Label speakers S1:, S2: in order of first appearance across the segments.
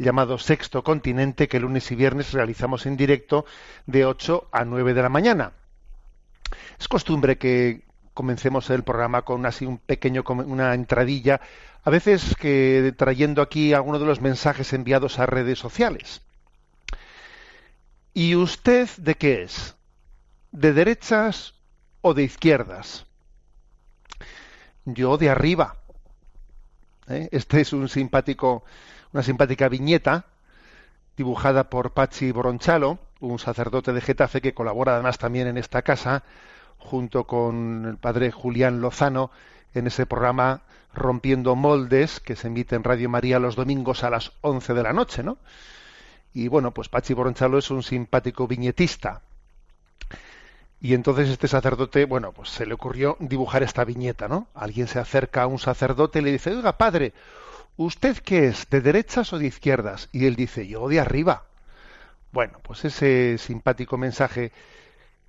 S1: llamado Sexto Continente, que lunes y viernes realizamos en directo de 8 a 9 de la mañana. Es costumbre que comencemos el programa con así un pequeño una entradilla, a veces que trayendo aquí algunos de los mensajes enviados a redes sociales. ¿Y usted de qué es? ¿De derechas o de izquierdas? Yo de arriba. ¿eh? Este es un simpático, una simpática viñeta dibujada por Pachi Bronchalo, un sacerdote de Getafe que colabora además también en esta casa, junto con el padre Julián Lozano, en ese programa Rompiendo Moldes, que se emite en Radio María los domingos a las 11 de la noche, ¿no? Y bueno, pues Pachi Bronchalo es un simpático viñetista. Y entonces este sacerdote, bueno, pues se le ocurrió dibujar esta viñeta, ¿no? Alguien se acerca a un sacerdote y le dice, oiga, padre, ¿usted qué es? ¿De derechas o de izquierdas? Y él dice, yo de arriba. Bueno, pues ese simpático mensaje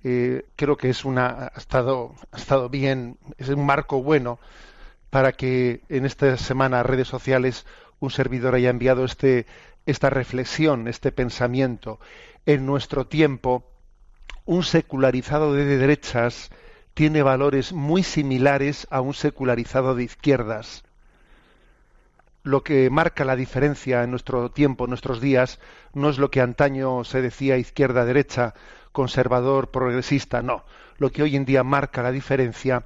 S1: eh, creo que es una, ha estado, ha estado bien, es un marco bueno para que en esta semana redes sociales un servidor haya enviado este, esta reflexión, este pensamiento. En nuestro tiempo, un secularizado de derechas tiene valores muy similares a un secularizado de izquierdas. Lo que marca la diferencia en nuestro tiempo, en nuestros días, no es lo que antaño se decía izquierda-derecha, conservador, progresista, no. Lo que hoy en día marca la diferencia,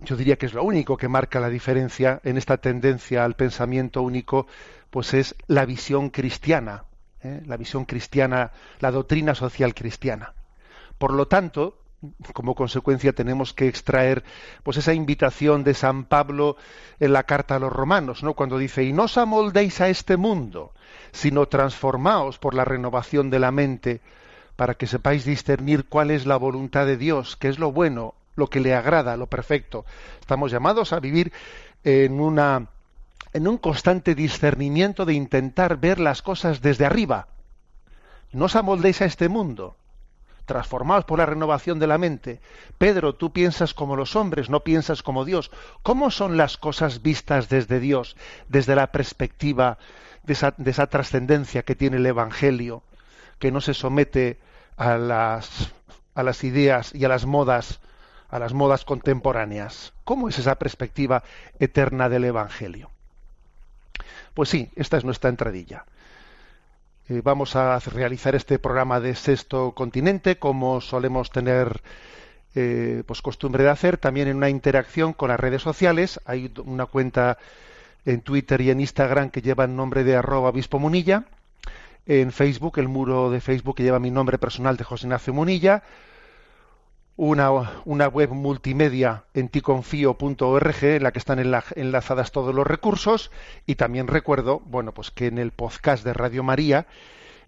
S1: yo diría que es lo único que marca la diferencia en esta tendencia al pensamiento único, pues es la visión cristiana, ¿eh? la visión cristiana, la doctrina social cristiana. Por lo tanto, como consecuencia tenemos que extraer pues esa invitación de San Pablo en la carta a los romanos, ¿no? Cuando dice, "Y no os amoldéis a este mundo, sino transformaos por la renovación de la mente, para que sepáis discernir cuál es la voluntad de Dios, qué es lo bueno, lo que le agrada, lo perfecto." Estamos llamados a vivir en una en un constante discernimiento de intentar ver las cosas desde arriba. No os amoldéis a este mundo, transformados por la renovación de la mente. Pedro, tú piensas como los hombres, no piensas como Dios. ¿Cómo son las cosas vistas desde Dios, desde la perspectiva de esa, de esa trascendencia que tiene el Evangelio, que no se somete a las, a las ideas y a las modas, a las modas contemporáneas? ¿Cómo es esa perspectiva eterna del Evangelio? Pues sí, esta es nuestra entradilla. Eh, vamos a realizar este programa de Sexto Continente, como solemos tener eh, pues costumbre de hacer, también en una interacción con las redes sociales. Hay una cuenta en Twitter y en Instagram que lleva el nombre de arroba obispo Munilla. En Facebook, el muro de Facebook que lleva mi nombre personal de José Ignacio Munilla. Una, una web multimedia en ticonfío.org en la que están enla- enlazadas todos los recursos y también recuerdo, bueno, pues que en el podcast de Radio María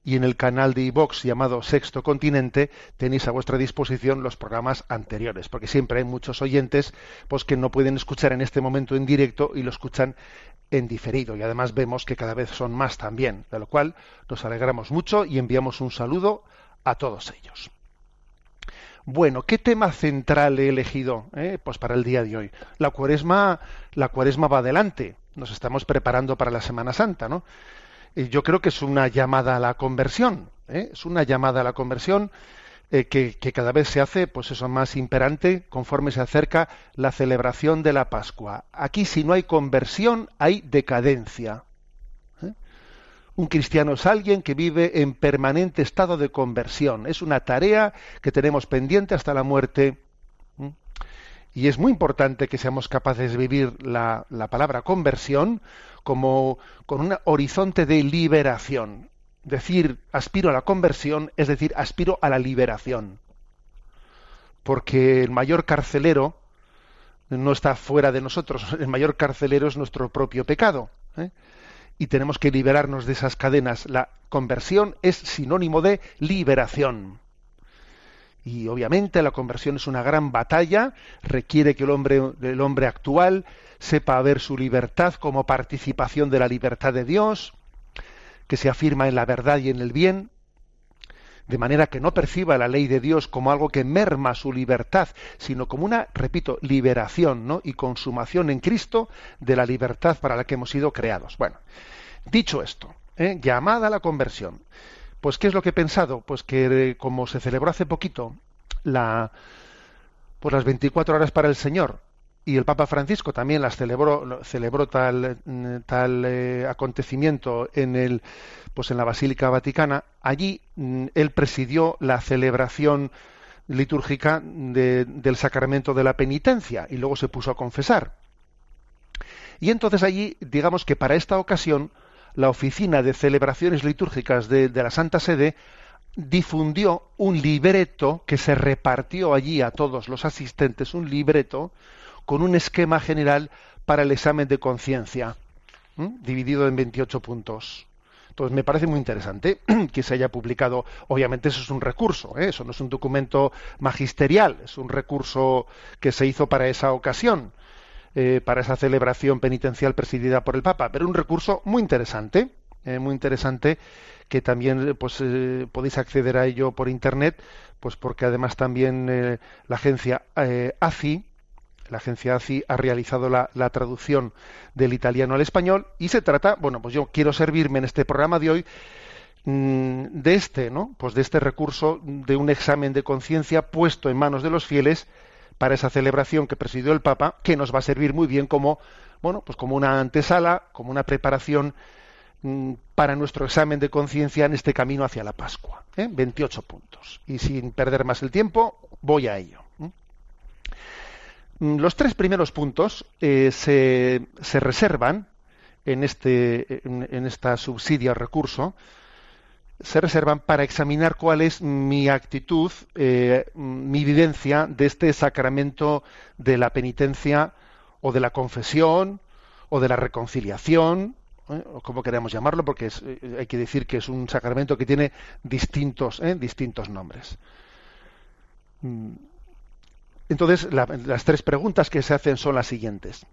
S1: y en el canal de iVox llamado Sexto Continente tenéis a vuestra disposición los programas anteriores, porque siempre hay muchos oyentes pues que no pueden escuchar en este momento en directo y lo escuchan en diferido y además vemos que cada vez son más también, de lo cual nos alegramos mucho y enviamos un saludo a todos ellos. Bueno, ¿qué tema central he elegido eh? pues para el día de hoy? La cuaresma, la cuaresma va adelante. Nos estamos preparando para la Semana Santa, ¿no? Y yo creo que es una llamada a la conversión. ¿eh? Es una llamada a la conversión eh, que, cada vez se hace, pues eso, más imperante conforme se acerca la celebración de la Pascua. Aquí, si no hay conversión, hay decadencia. Un cristiano es alguien que vive en permanente estado de conversión. Es una tarea que tenemos pendiente hasta la muerte. Y es muy importante que seamos capaces de vivir la, la palabra conversión como con un horizonte de liberación. Decir aspiro a la conversión es decir aspiro a la liberación. Porque el mayor carcelero no está fuera de nosotros, el mayor carcelero es nuestro propio pecado. ¿eh? Y tenemos que liberarnos de esas cadenas. La conversión es sinónimo de liberación. Y obviamente la conversión es una gran batalla, requiere que el hombre, el hombre actual sepa ver su libertad como participación de la libertad de Dios, que se afirma en la verdad y en el bien, de manera que no perciba la ley de Dios como algo que merma su libertad, sino como una, repito, liberación ¿no? y consumación en Cristo de la libertad para la que hemos sido creados. Bueno, dicho esto, ¿eh? llamada a la conversión. Pues, ¿qué es lo que he pensado? Pues que eh, como se celebró hace poquito la, pues las 24 horas para el Señor, y el Papa Francisco también las celebró, celebró tal, mm, tal eh, acontecimiento en, el, pues en la Basílica Vaticana, allí mm, él presidió la celebración litúrgica del sacramento de la penitencia y luego se puso a confesar. Y entonces allí, digamos que para esta ocasión, la Oficina de Celebraciones Litúrgicas de, la Santa Sede difundió un libreto que se repartió allí a todos los asistentes, un libreto con un esquema general para el examen de conciencia, dividido en 28 puntos. Entonces me parece muy interesante que se haya publicado. Obviamente eso es un recurso, ¿eh? eso no es un documento magisterial, es un recurso que se hizo para esa ocasión. Eh, para esa celebración penitencial presidida por el Papa, pero un recurso muy interesante, eh, muy interesante que también pues podéis acceder a ello por internet, pues porque además también la agencia ACI la agencia ACI ha realizado la, traducción del italiano al español y se trata, bueno, pues yo quiero servirme en este programa de hoy mm, de este, ¿no? Pues de este recurso de un examen de conciencia puesto en manos de los fieles para esa celebración que presidió el Papa, que nos va a servir muy bien como, bueno, pues como una antesala, como una preparación mm, para nuestro examen de conciencia en este camino hacia la Pascua. ¿eh? 28 puntos. Y sin perder más el tiempo, voy a ello. Mm, los tres primeros puntos eh, se, se, reservan en, este, en, esta subsidia recurso se reservan para examinar cuál es mi actitud, eh, mi vivencia de este sacramento de la penitencia o de la confesión o de la reconciliación, ¿eh? o como queramos llamarlo, porque eh, hay que decir que es un sacramento que tiene distintos, distintos nombres. Entonces, las tres preguntas que se hacen son las siguientes.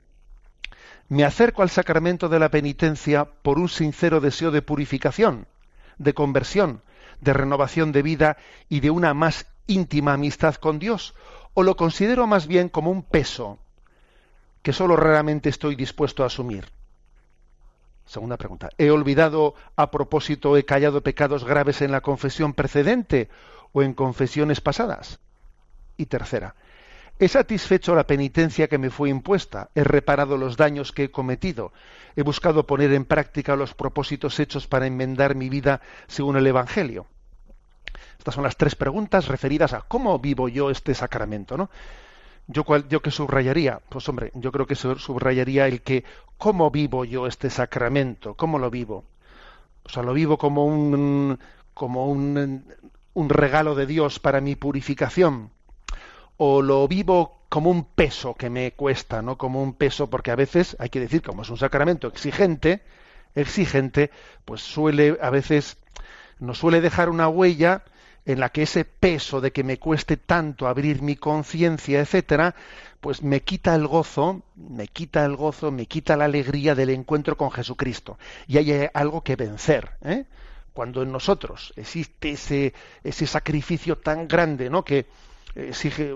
S1: ¿Me acerco al sacramento de la penitencia por un sincero deseo de purificación? de conversión, de renovación de vida y de una más íntima amistad con Dios? ¿O lo considero más bien como un peso que solo raramente estoy dispuesto a asumir? Segunda pregunta. ¿He olvidado a propósito, he callado pecados graves en la confesión precedente o en confesiones pasadas? Y tercera. He satisfecho la penitencia que me fue impuesta, he reparado los daños que he cometido, he buscado poner en práctica los propósitos hechos para enmendar mi vida según el Evangelio. Estas son las tres preguntas referidas a cómo vivo yo este sacramento, ¿no? Yo, cual, yo que subrayaría, pues hombre, yo creo que subrayaría el que cómo vivo yo este sacramento, cómo lo vivo. O sea, lo vivo como un como un, un regalo de Dios para mi purificación o lo vivo como un peso que me cuesta, ¿no? Como un peso, porque a veces, hay que decir, como es un sacramento exigente, exigente, pues suele, a veces, nos suele dejar una huella en la que ese peso de que me cueste tanto abrir mi conciencia, etcétera, pues me quita el gozo, me quita el gozo, me quita la alegría del encuentro con Jesucristo. Y hay algo que vencer, ¿eh? Cuando en nosotros existe ese, ese sacrificio tan grande, ¿no? Que, exige,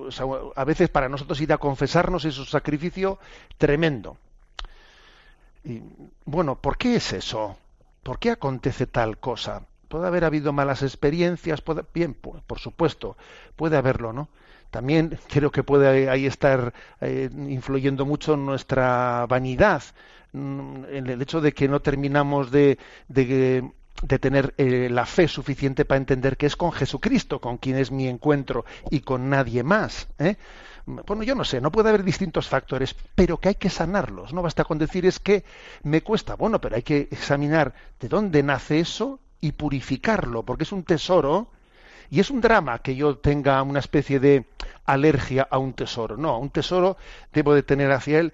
S1: a veces para nosotros ir a confesarnos es un sacrificio tremendo. Y, bueno, ¿por qué es eso? ¿Por qué acontece tal cosa? Puede haber habido malas experiencias, puede, bien, por, supuesto, puede haberlo, ¿no? También creo que puede ahí estar eh, influyendo mucho nuestra vanidad, mm, en el hecho de que no terminamos de, de tener eh, la fe suficiente para entender que es con Jesucristo con quien es mi encuentro y con nadie más. ¿eh? Bueno, yo no sé, no puede haber distintos factores, pero que hay que sanarlos. No basta con decir es que me cuesta. Bueno, pero hay que examinar de dónde nace eso y purificarlo, porque es un tesoro y es un drama que yo tenga una especie de alergia a un tesoro. No, a un tesoro debo de tener hacia él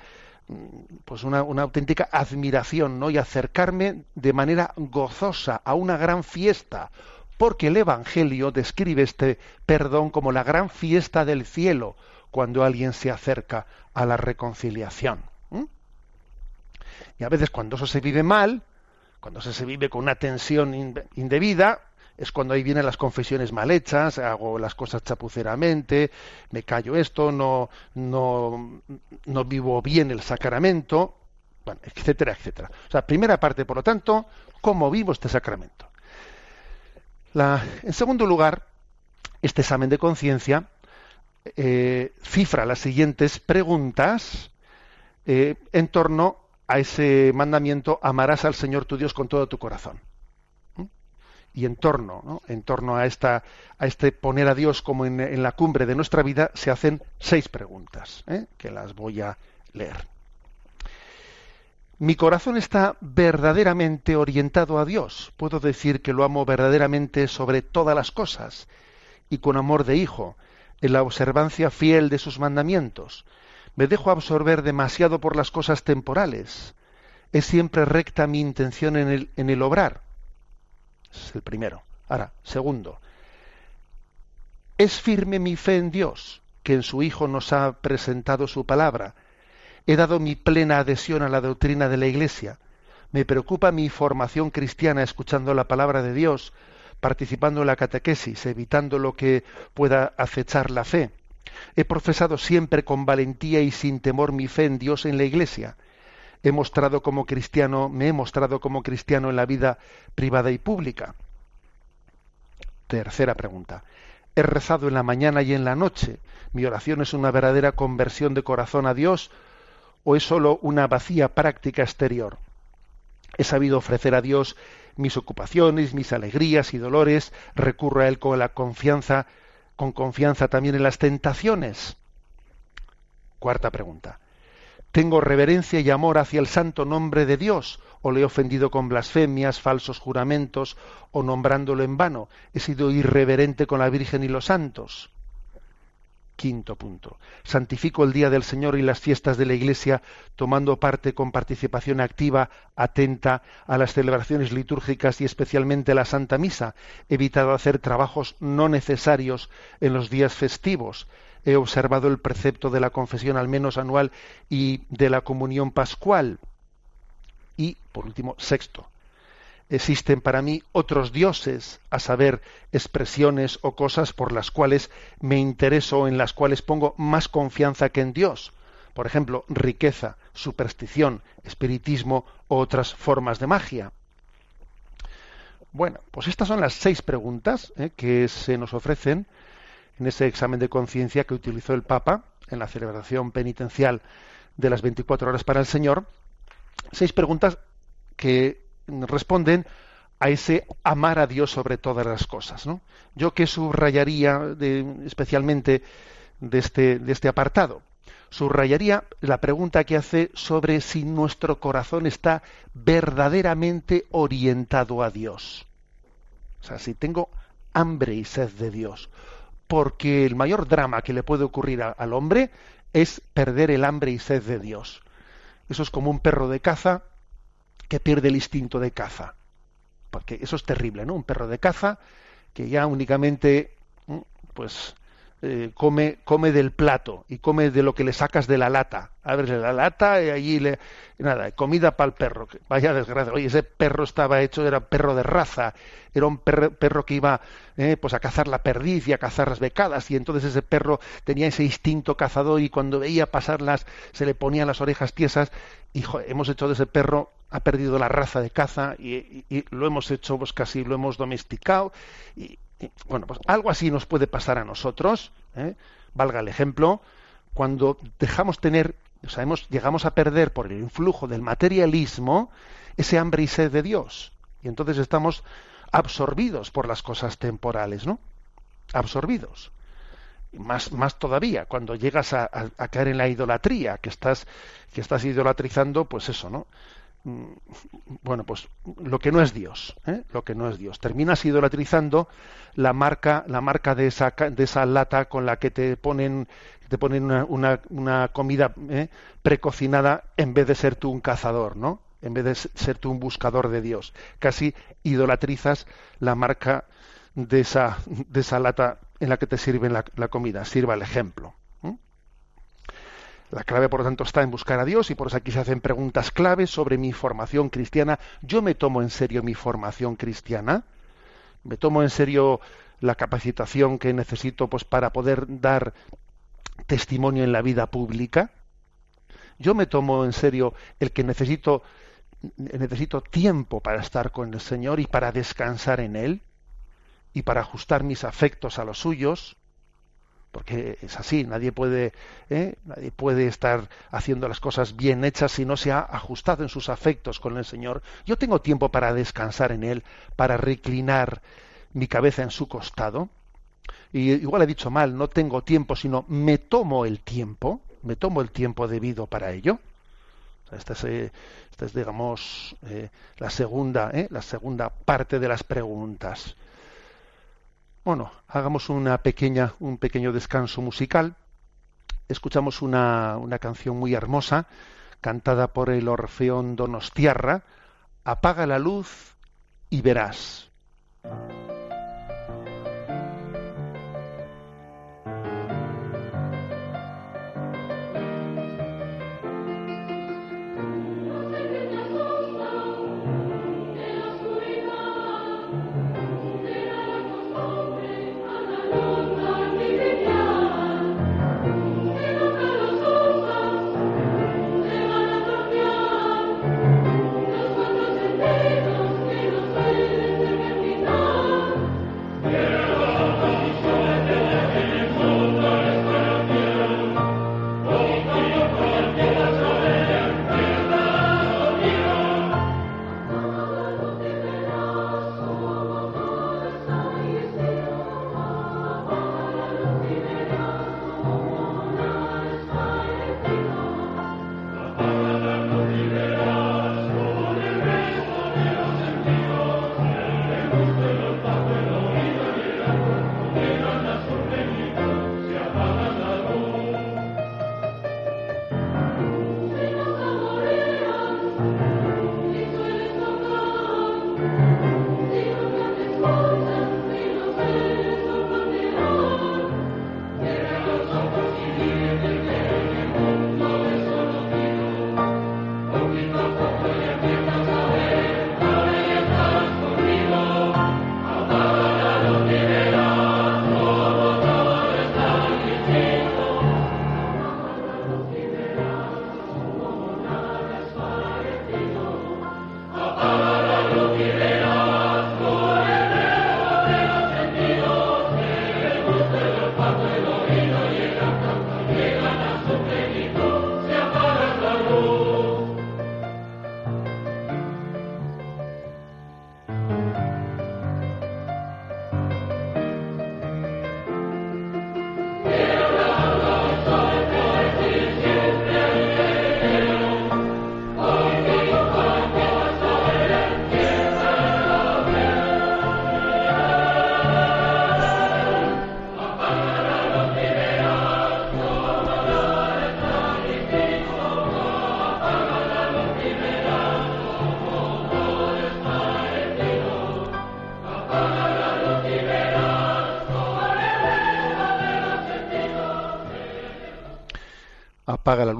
S1: pues una, auténtica admiración, ¿no? Y acercarme de manera gozosa a una gran fiesta, porque el Evangelio describe este perdón como la gran fiesta del cielo, cuando alguien se acerca a la reconciliación. Y a veces cuando eso se vive mal, cuando se vive con una tensión indebida, es cuando ahí vienen las confesiones mal hechas, hago las cosas chapuceramente, me callo esto, no, no, no vivo bien el sacramento, bueno, etcétera, etcétera. O sea, primera parte, por lo tanto, cómo vivo este sacramento. La, en segundo lugar, este examen de conciencia eh, cifra las siguientes preguntas eh, en torno a ese mandamiento, amarás al Señor tu Dios con todo tu corazón y en torno, en torno a, esta, a este poner a Dios como en, la cumbre de nuestra vida, se hacen seis preguntas, ¿eh? que las voy a leer. Mi corazón está verdaderamente orientado a Dios. Puedo decir que lo amo verdaderamente sobre todas las cosas y con amor de hijo, en la observancia fiel de sus mandamientos. Me dejo absorber demasiado por las cosas temporales. Es siempre recta mi intención en el, en el obrar es el primero. Ahora, segundo, es firme mi fe en Dios, que en su Hijo nos ha presentado su palabra. He dado mi plena adhesión a la doctrina de la Iglesia. Me preocupa mi formación cristiana escuchando la palabra de Dios, participando en la catequesis, evitando lo que pueda acechar la fe. He profesado siempre con valentía y sin temor mi fe en Dios en la Iglesia he mostrado como cristiano, me he mostrado como cristiano en la vida privada y pública. Tercera pregunta. He rezado en la mañana y en la noche. ¿Mi oración es una verdadera conversión de corazón a Dios o es sólo una vacía práctica exterior? He sabido ofrecer a Dios mis ocupaciones, mis alegrías y dolores. Recurro a Él con la confianza, con confianza también en las tentaciones. Cuarta pregunta. ¿Tengo reverencia y amor hacia el santo nombre de Dios? ¿O le he ofendido con blasfemias, falsos juramentos o nombrándolo en vano? ¿He sido irreverente con la Virgen y los santos? Quinto punto. Santifico el día del Señor y las fiestas de la Iglesia, tomando parte con participación activa, atenta a las celebraciones litúrgicas y especialmente la Santa Misa. Evitado hacer trabajos no necesarios en los días festivos he observado el precepto de la confesión al menos anual y de la comunión pascual. Y, por último, sexto, existen para mí otros dioses, a saber, expresiones o cosas por las cuales me intereso, en las cuales pongo más confianza que en Dios. Por ejemplo, riqueza, superstición, espiritismo u otras formas de magia. Bueno, pues estas son las seis preguntas eh, que se nos ofrecen en ese examen de conciencia que utilizó el Papa en la celebración penitencial de las 24 horas para el Señor, seis preguntas que responden a ese amar a Dios sobre todas las cosas. ¿no? Yo que subrayaría especialmente de este, de este apartado, subrayaría la pregunta que hace sobre si nuestro corazón está verdaderamente orientado a Dios. O sea, si tengo hambre y sed de Dios, porque el mayor drama que le puede ocurrir al hombre es perder el hambre y sed de Dios. Eso es como un perro de caza que pierde el instinto de caza. Porque eso es terrible, ¿no? Un perro de caza que ya únicamente pues eh, come, come del plato y come de lo que le sacas de la lata. Abres la lata y allí le. Nada, comida para el perro. Vaya desgracia. Oye, ese perro estaba hecho, era perro de raza. Era un perro, que iba eh, pues a cazar la perdiz y a cazar las becadas. Y entonces ese perro tenía ese instinto cazador y cuando veía pasarlas se le ponían las orejas tiesas. Y hemos hecho de ese perro ha perdido la raza de caza y, y, lo hemos hecho pues casi lo hemos domesticado y, bueno, pues algo así nos puede pasar a nosotros, ¿eh? valga el ejemplo, cuando dejamos tener, o llegamos a perder por el influjo del materialismo ese hambre y sed de Dios. Y entonces estamos absorbidos por las cosas temporales, ¿no? Absorbidos. Más, más todavía, cuando llegas a, caer en la idolatría, que estás, que estás idolatrizando, pues eso, ¿no? Mm, bueno, pues lo que no es Dios, ¿eh? lo que no es Dios. Terminas idolatrizando la marca, la marca de esa, de esa lata con la que te ponen, te ponen una, una, comida ¿eh? precocinada en vez de ser tú un cazador, ¿no? En vez de ser tú un buscador de Dios. Casi idolatrizas la marca de esa, de esa lata en la que te sirven la, la comida. Sirva el ejemplo. La clave, por lo tanto, está en buscar a Dios y por eso aquí se hacen preguntas claves sobre mi formación cristiana. ¿Yo me tomo en serio mi formación cristiana? ¿Me tomo en serio la capacitación que necesito pues, para poder dar testimonio en la vida pública? ¿Yo me tomo en serio el que necesito, necesito tiempo para estar con el Señor y para descansar en Él? ¿Y para ajustar mis afectos a los suyos? Porque es así, nadie puede, ¿eh? nadie puede estar haciendo las cosas bien hechas si no se ha ajustado en sus afectos con el Señor. Yo tengo tiempo para descansar en Él, para reclinar mi cabeza en su costado. Y igual he dicho mal, no tengo tiempo, sino me tomo el tiempo, me tomo el tiempo debido para ello. Esta es, eh, esta es digamos, eh, la segunda, la segunda parte de las preguntas. Bueno, hagamos una pequeña, un pequeño descanso musical. Escuchamos una, una canción muy hermosa, cantada por el Orfeón Donostiarra, Apaga la luz y verás.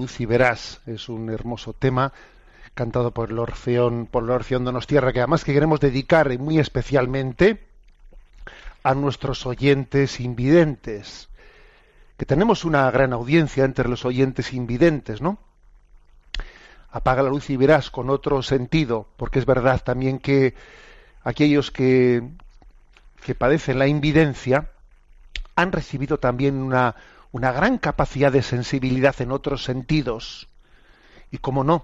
S1: Luz y verás. Es un hermoso tema cantado por el Orfeón, por el Orfeón Donostierra, que además que queremos dedicar muy especialmente a nuestros oyentes invidentes, que tenemos una gran audiencia entre los oyentes invidentes, ¿no? Apaga la luz y verás con otro sentido, porque es verdad también que aquellos que, que padecen la invidencia han recibido también una, una gran capacidad de sensibilidad en otros sentidos. Y como no,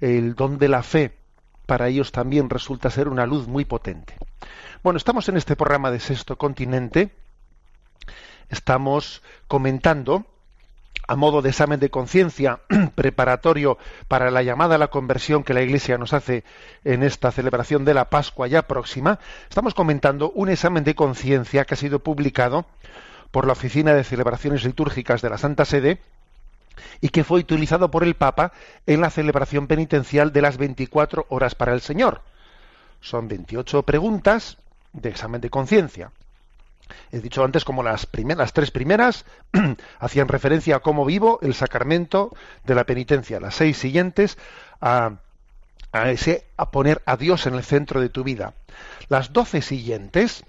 S1: el don de la fe para ellos también resulta ser una luz muy potente. Bueno, estamos en este programa de Sexto Continente, estamos comentando a modo de examen de conciencia preparatorio para la llamada a la conversión que la Iglesia nos hace en esta celebración de la Pascua ya próxima, estamos comentando un examen de conciencia que ha sido publicado por la Oficina de Celebraciones Litúrgicas de la Santa Sede y que fue utilizado por el Papa en la celebración penitencial de las 24 horas para el Señor. Son 28 preguntas de examen de conciencia. He dicho antes como las, primeras, tres primeras hacían referencia a cómo vivo el sacramento de la penitencia. Las seis siguientes a, poner a Dios en el centro de tu vida. Las doce siguientes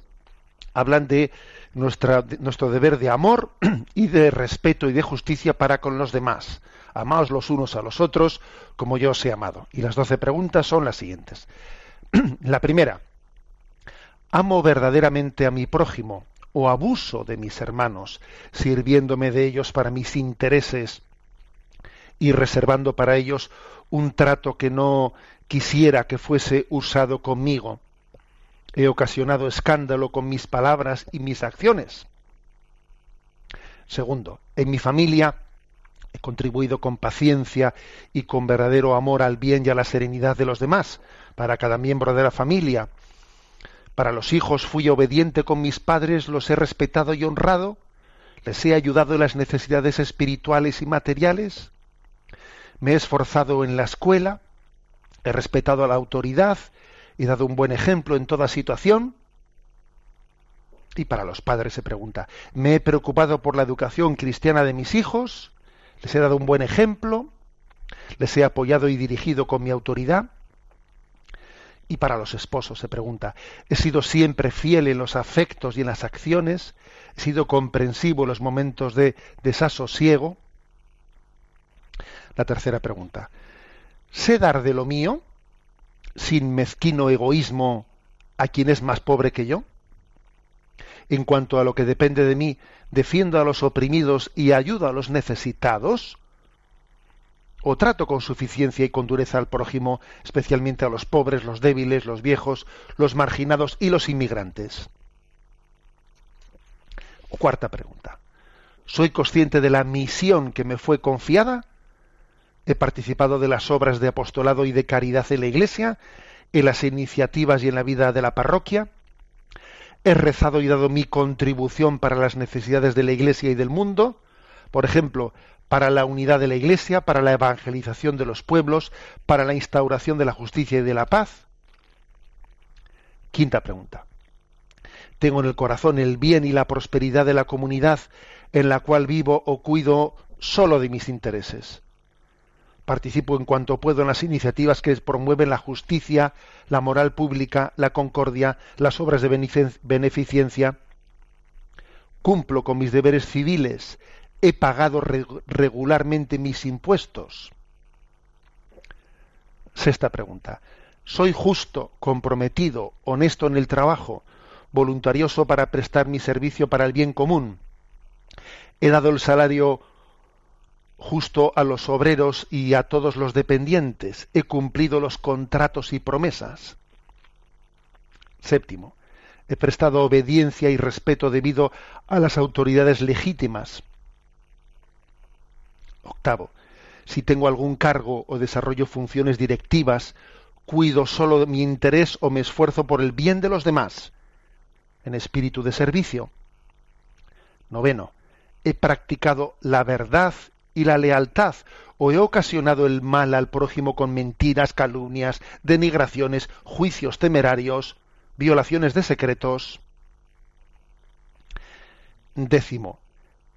S1: hablan de nuestro deber de amor y de respeto y de justicia para con los demás. Amaos los unos a los otros como yo os he amado. Y las doce preguntas son las siguientes. La primera, ¿amo verdaderamente a mi prójimo o abuso de mis hermanos, sirviéndome de ellos para mis intereses y reservando para ellos un trato que no quisiera que fuese usado conmigo? He ocasionado escándalo con mis palabras y mis acciones. Segundo, en mi familia he contribuido con paciencia y con verdadero amor al bien y a la serenidad de los demás, para cada miembro de la familia. Para los hijos fui obediente con mis padres, los he respetado y honrado, les he ayudado en las necesidades espirituales y materiales, me he esforzado en la escuela, he respetado a la autoridad, he dado un buen ejemplo en toda situación. Y para los padres se pregunta, ¿me he preocupado por la educación cristiana de mis hijos? ¿Les he dado un buen ejemplo? ¿Les he apoyado y dirigido con mi autoridad? Y para los esposos se pregunta, ¿he sido siempre fiel en los afectos y en las acciones? ¿He sido comprensivo en los momentos de desasosiego? La tercera pregunta, ¿sé dar de lo mío sin mezquino egoísmo a quien es más pobre que yo? En cuanto a lo que depende de mí, defiendo a los oprimidos y ayudo a los necesitados? ¿O trato con suficiencia y con dureza al prójimo, especialmente a los pobres, los débiles, los viejos, los marginados y los inmigrantes? Cuarta pregunta. ¿Soy consciente de la misión que me fue confiada? ¿He participado de las obras de apostolado y de caridad en la Iglesia, en las iniciativas y en la vida de la parroquia? he rezado y dado mi contribución para las necesidades de la Iglesia y del mundo, por ejemplo, para la unidad de la Iglesia, para la evangelización de los pueblos, para la instauración de la justicia y de la paz. Quinta pregunta. Tengo en el corazón el bien y la prosperidad de la comunidad en la cual vivo o cuido solo de mis intereses participo en cuanto puedo en las iniciativas que promueven la justicia, la moral pública, la concordia, las obras de beneficencia. Cumplo con mis deberes civiles. He pagado regularmente mis impuestos. Sexta pregunta. ¿Soy justo, comprometido, honesto en el trabajo, voluntarioso para prestar mi servicio para el bien común? ¿He dado el salario justo a los obreros y a todos los dependientes. He cumplido los contratos y promesas. Séptimo, he prestado obediencia y respeto debido a las autoridades legítimas. Octavo, si tengo algún cargo o desarrollo funciones directivas, cuido solo mi interés o me esfuerzo por el bien de los demás, en espíritu de servicio. Noveno, he practicado la verdad y la lealtad, o he ocasionado el mal al prójimo con mentiras, calumnias, denigraciones, juicios temerarios, violaciones de secretos. Décimo,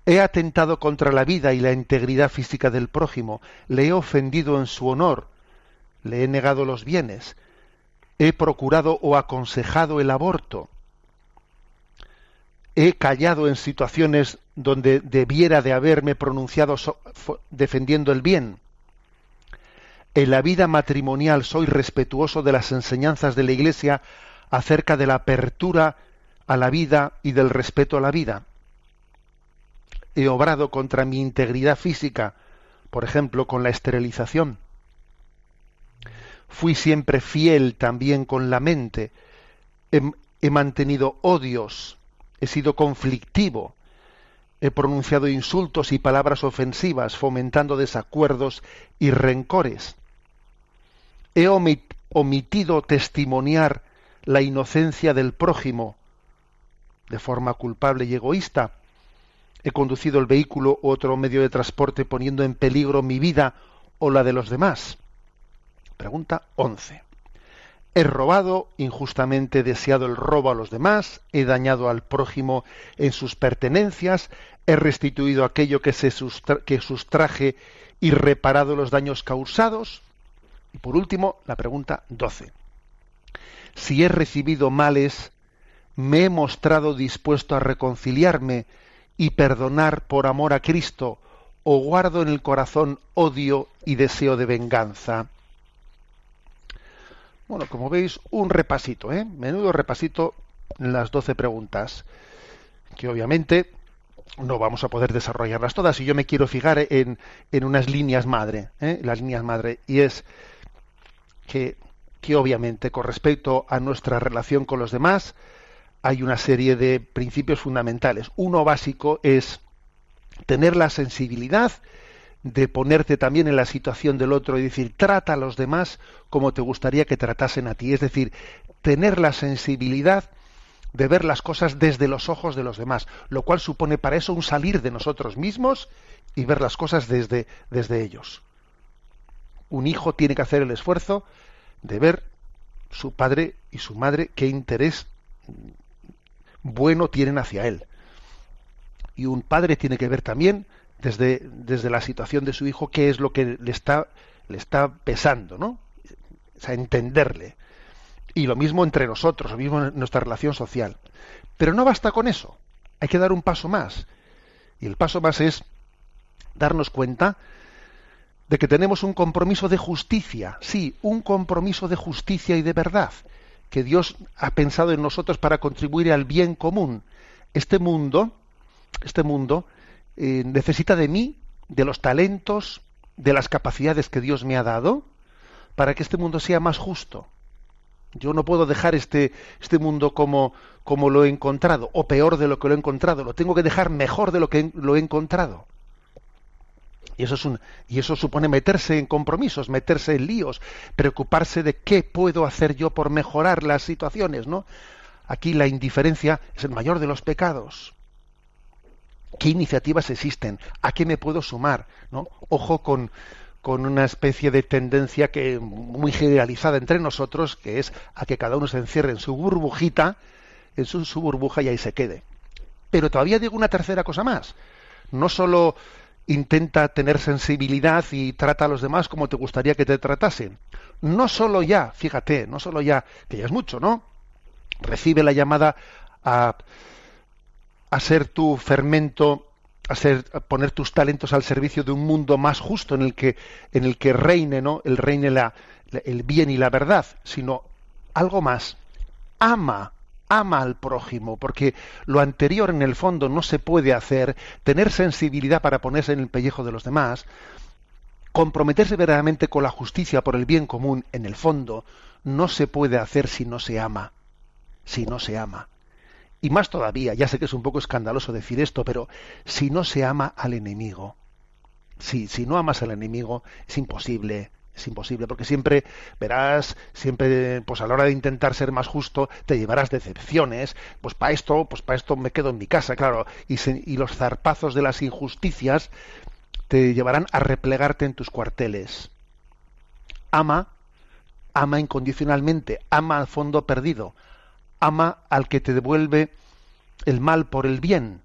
S1: he atentado contra la vida y la integridad física del prójimo, le he ofendido en su honor, le he negado los bienes, he procurado o aconsejado el aborto, he callado en situaciones donde debiera de haberme pronunciado defendiendo el bien. En la vida matrimonial soy respetuoso de las enseñanzas de la Iglesia acerca de la apertura a la vida y del respeto a la vida. He obrado contra mi integridad física, por ejemplo, con la esterilización. Fui siempre fiel también con la mente. He, mantenido odios. He sido conflictivo. He pronunciado insultos y palabras ofensivas, fomentando desacuerdos y rencores. He omitido testimoniar la inocencia del prójimo de forma culpable y egoísta. He conducido el vehículo u otro medio de transporte poniendo en peligro mi vida o la de los demás. Pregunta 11. He robado, injustamente deseado el robo a los demás, he dañado al prójimo en sus pertenencias, he restituido aquello que, se que sustraje y reparado los daños causados. Y por último, la pregunta 12. Si he recibido males, me he mostrado dispuesto a reconciliarme y perdonar por amor a Cristo, o guardo en el corazón odio y deseo de venganza. Bueno, como veis, un repasito, ¿eh? Menudo repasito las doce preguntas, que obviamente no vamos a poder desarrollarlas todas y yo me quiero fijar en, en unas líneas madre, ¿eh? las líneas madre, y es que, que obviamente con respecto a nuestra relación con los demás hay una serie de principios fundamentales. Uno básico es tener la sensibilidad de ponerte también en la situación del otro y decir, trata a los demás como te gustaría que tratasen a ti. Es decir, tener la sensibilidad de ver las cosas desde los ojos de los demás, lo cual supone para eso un salir de nosotros mismos y ver las cosas desde, desde ellos. Un hijo tiene que hacer el esfuerzo de ver su padre y su madre qué interés bueno tienen hacia él. Y un padre tiene que ver también desde, desde la situación de su hijo qué es lo que le está, le está pesando, ¿no? O sea, entenderle. Y lo mismo entre nosotros, lo mismo en nuestra relación social. Pero no basta con eso. Hay que dar un paso más. Y el paso más es darnos cuenta de que tenemos un compromiso de justicia, sí, un compromiso de justicia y de verdad, que Dios ha pensado en nosotros para contribuir al bien común. Este mundo, este mundo eh, necesita de mí, de los talentos, de las capacidades que Dios me ha dado, para que este mundo sea más justo. Yo no puedo dejar este, este mundo como, como lo he encontrado, o peor de lo que lo he encontrado. Lo tengo que dejar mejor de lo que lo he encontrado. Y eso, es un, y eso supone meterse en compromisos, meterse en líos, preocuparse de qué puedo hacer yo por mejorar las situaciones, ¿no? Aquí la indiferencia es el mayor de los pecados. ¿Qué iniciativas existen? ¿A qué me puedo sumar? ¿no? Ojo con, con una especie de tendencia que muy generalizada entre nosotros, que es a que cada uno se encierre en su burbujita, en su, su burbuja y ahí se quede. Pero todavía digo una tercera cosa más. No solo intenta tener sensibilidad y trata a los demás como te gustaría que te tratasen. No solo ya, fíjate, no solo ya, que ya es mucho, ¿no? Recibe la llamada a, a ser tu fermento, a, ser, poner tus talentos al servicio de un mundo más justo en el que, en el que reine, ¿no? El reine la, el bien y la verdad, sino algo más. Ama ama al prójimo, porque lo anterior en el fondo no se puede hacer, tener sensibilidad para ponerse en el pellejo de los demás, comprometerse verdaderamente con la justicia por el bien común, en el fondo, no se puede hacer si no se ama, si no se ama. Y más todavía, ya sé que es un poco escandaloso decir esto, pero si no se ama al enemigo, si, si no amas al enemigo, es imposible, es imposible, porque siempre verás, siempre, pues a la hora de intentar ser más justo, te llevarás decepciones, pues para esto, pues para esto me quedo en mi casa, claro, y, y los zarpazos de las injusticias te llevarán a replegarte en tus cuarteles. Ama, ama incondicionalmente, ama al fondo perdido, ama al que te devuelve el mal por el bien.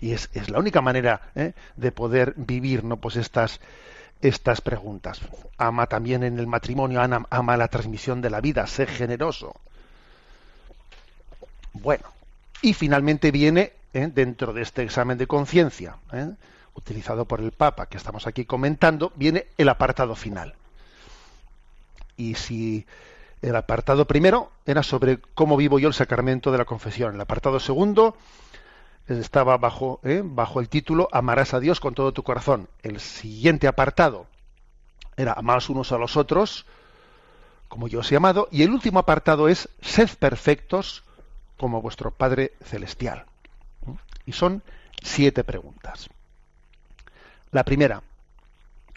S1: Y es, es la única manera ¿eh? de poder vivir, ¿no? Pues estas, estas preguntas. Ama también en el matrimonio, ama, la transmisión de la vida, sé generoso. Bueno, y finalmente viene, ¿eh? dentro de este examen de conciencia, ¿eh? utilizado por el Papa, que estamos aquí comentando, viene el apartado final. Y si el apartado primero era sobre cómo vivo yo el sacramento de la confesión, el apartado segundo estaba bajo, ¿eh? bajo el título Amarás a Dios con todo tu corazón. El siguiente apartado Era amaos unos a los otros, como yo os he amado. Y el último apartado es sed perfectos como vuestro Padre Celestial. Y son siete preguntas. La primera,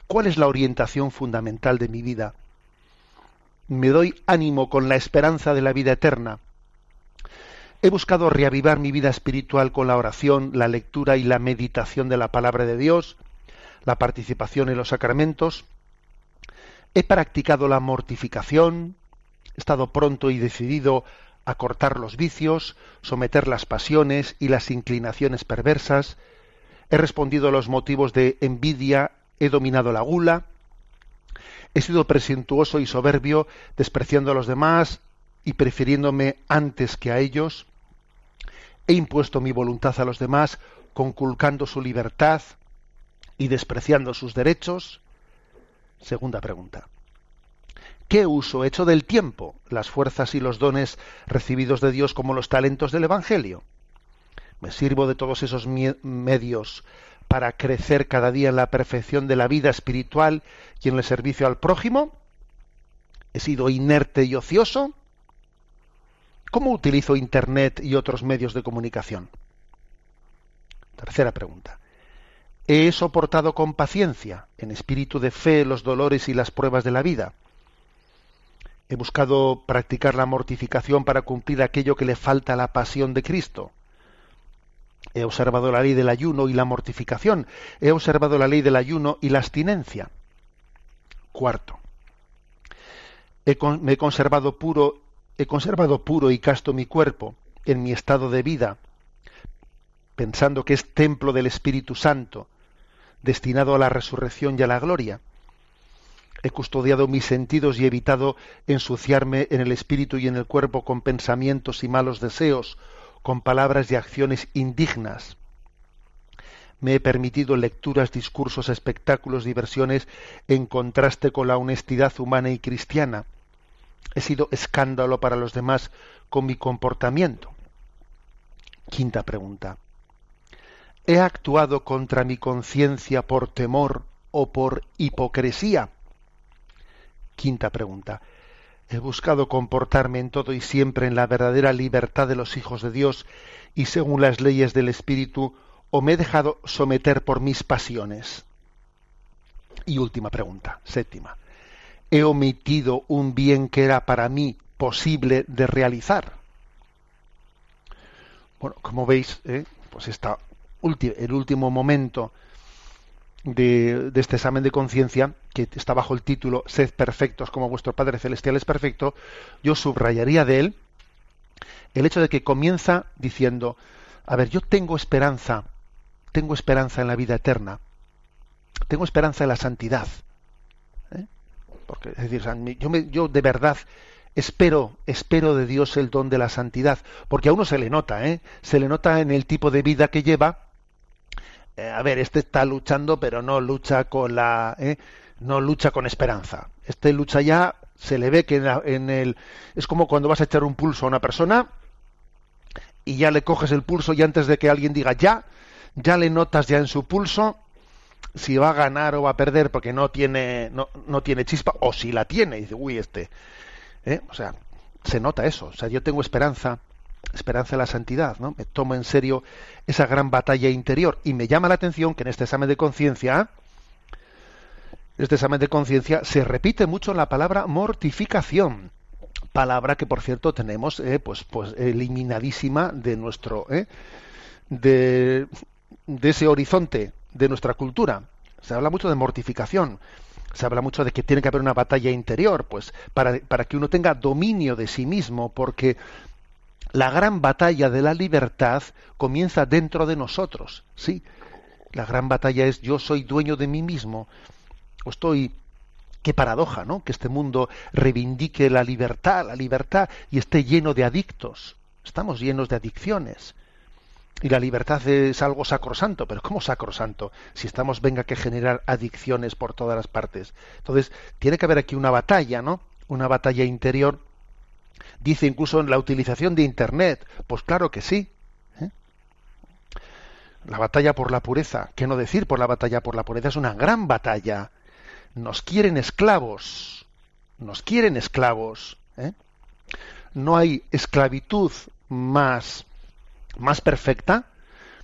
S1: ¿cuál es la orientación fundamental de mi vida? ¿Me doy ánimo con la esperanza de la vida eterna? He buscado reavivar mi vida espiritual con la oración, la lectura y la meditación de la palabra de Dios, la participación en los sacramentos. He practicado la mortificación, he estado pronto y decidido a cortar los vicios, someter las pasiones y las inclinaciones perversas, he respondido a los motivos de envidia, he dominado la gula, he sido presuntuoso y soberbio, despreciando a los demás y prefiriéndome antes que a ellos, he impuesto mi voluntad a los demás, conculcando su libertad y despreciando sus derechos. Segunda pregunta. ¿Qué uso he hecho del tiempo, las fuerzas y los dones recibidos de Dios como los talentos del Evangelio? ¿Me sirvo de todos esos medios para crecer cada día en la perfección de la vida espiritual y en el servicio al prójimo? ¿He sido inerte y ocioso? ¿Cómo utilizo Internet y otros medios de comunicación? Tercera pregunta. ¿He soportado con paciencia, en espíritu de fe, los dolores y las pruebas de la vida? He buscado practicar la mortificación para cumplir aquello que le falta a la pasión de Cristo. He observado la ley del ayuno y la mortificación. He observado la ley del ayuno y la abstinencia. Cuarto. he conservado puro, he conservado puro y casto mi cuerpo en mi estado de vida, pensando que es templo del Espíritu Santo, destinado a la resurrección y a la gloria he custodiado mis sentidos y evitado ensuciarme en el espíritu y en el cuerpo con pensamientos y malos deseos, con palabras y acciones indignas. Me he permitido lecturas, discursos, espectáculos, diversiones en contraste con la honestidad humana y cristiana. He sido escándalo para los demás con mi comportamiento. Quinta pregunta. ¿He actuado contra mi conciencia por temor o por hipocresía? Quinta pregunta. He buscado comportarme en todo y siempre en la verdadera libertad de los hijos de Dios y según las leyes del Espíritu, o me he dejado someter por mis pasiones. Y última pregunta, séptima. ¿He omitido un bien que era para mí posible de realizar? Bueno, como veis, ¿eh? pues está el último momento de, este examen de conciencia, que está bajo el título Sed perfectos como vuestro Padre Celestial es perfecto, yo subrayaría de él el hecho de que comienza diciendo, a ver, yo tengo esperanza, tengo esperanza en la vida eterna, tengo esperanza en la santidad. ¿eh? Porque, es decir, yo, yo de verdad espero, espero de Dios el don de la santidad, porque a uno se le nota, ¿eh? se le nota en el tipo de vida que lleva, eh, a ver, este está luchando, pero no lucha con la, eh, no lucha con esperanza. Este lucha ya, se le ve que en, el, es como cuando vas a echar un pulso a una persona y ya le coges el pulso y antes de que alguien diga ya, ya le notas ya en su pulso si va a ganar o va a perder porque no tiene, no, no tiene chispa o si la tiene y dice, uy, este, ¿eh? o sea, se nota eso. O sea, yo tengo esperanza esperanza de la santidad, ¿no? Me tomo en serio esa gran batalla interior y me llama la atención que en este examen de conciencia, este examen de conciencia se repite mucho la palabra mortificación, palabra que por cierto tenemos, eh, pues, pues eliminadísima de nuestro, eh, de, de ese horizonte de nuestra cultura. Se habla mucho de mortificación, se habla mucho de que tiene que haber una batalla interior, pues para, para, que uno tenga dominio de sí mismo, porque la gran batalla de la libertad comienza dentro de nosotros, ¿sí? La gran batalla es yo soy dueño de mí mismo. O estoy qué paradoja, ¿no? Que este mundo reivindique la libertad, la libertad y esté lleno de adictos. Estamos llenos de adicciones. Y la libertad es algo sacrosanto, pero ¿cómo sacrosanto? Si estamos, venga, que generar adicciones por todas las partes. Entonces, tiene que haber aquí una batalla, ¿no? Una batalla interior Dice incluso en la utilización de Internet. Pues claro que sí. ¿eh? La batalla por la pureza, ¿qué no decir por la batalla por la pureza? Es una gran batalla. nos quieren esclavos, nos quieren esclavos. ¿eh? No hay esclavitud más, más perfecta,